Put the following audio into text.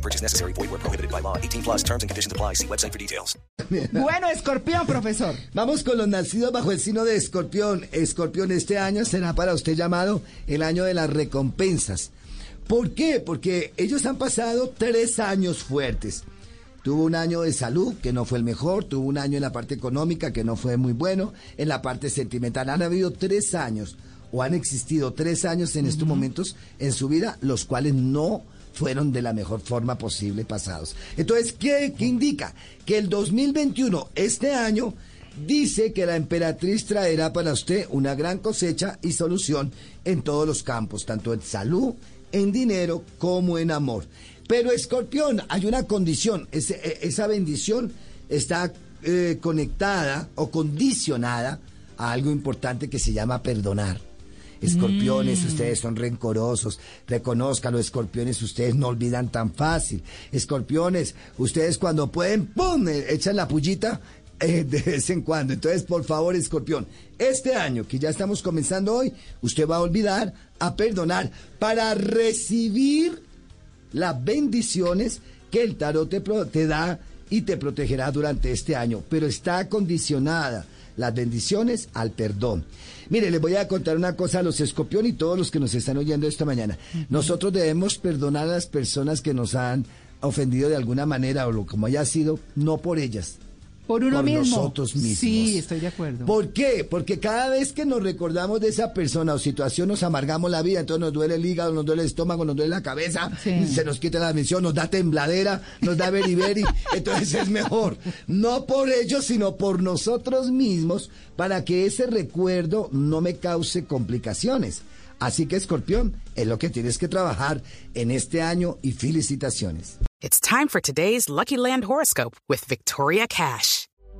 No purchase necessary. Void where prohibited by law. 18 plus terms and conditions apply. See website for details. Bueno, escorpión, profesor. Vamos con los nacidos bajo el signo de escorpión. Escorpión, este año será para usted llamado el año de las recompensas. ¿Por qué? Porque ellos han pasado tres años fuertes. Tuvo un año de salud que no fue el mejor, tuvo un año en la parte económica que no fue muy bueno, en la parte sentimental. Han habido tres años o han existido tres años en estos momentos en su vida, los cuales no fueron de la mejor forma posible pasados. Entonces, ¿qué, qué indica? Que el 2021, este año, dice que la emperatriz traerá para usted una gran cosecha y solución en todos los campos, tanto en salud, en dinero como en amor. Pero escorpión, hay una condición, e- esa bendición está eh, conectada o condicionada a algo importante que se llama perdonar. Escorpiones, ustedes son rencorosos, reconozcan los escorpiones, ustedes no olvidan tan fácil. Escorpiones, ustedes cuando pueden, ¡pum!, eh, echan la pullita eh, de vez en cuando. Entonces, por favor, escorpión, este año que ya estamos comenzando hoy, usted va a olvidar a perdonar para recibir las bendiciones que el tarot te, te da y te protegerá durante este año, pero está condicionada las bendiciones al perdón. Mire, les voy a contar una cosa a los escorpión y todos los que nos están oyendo esta mañana. Nosotros debemos perdonar a las personas que nos han ofendido de alguna manera o lo como haya sido, no por ellas, Por uno por mismo. nosotros mismos. Sí, estoy de acuerdo. ¿Por qué? Porque cada vez que nos recordamos de esa persona o situación nos amargamos la vida, entonces nos duele el hígado, nos duele el estómago, nos duele la cabeza, Sí. se nos quita la misión, nos da tembladera, nos da beriberi, entonces es mejor, no por ellos, sino por nosotros mismos, para que ese recuerdo no me cause complicaciones. Así que, Escorpión, es lo que tienes que trabajar en este año y felicitaciones. It's time for today's Lucky Land horoscope with Victoria Cash.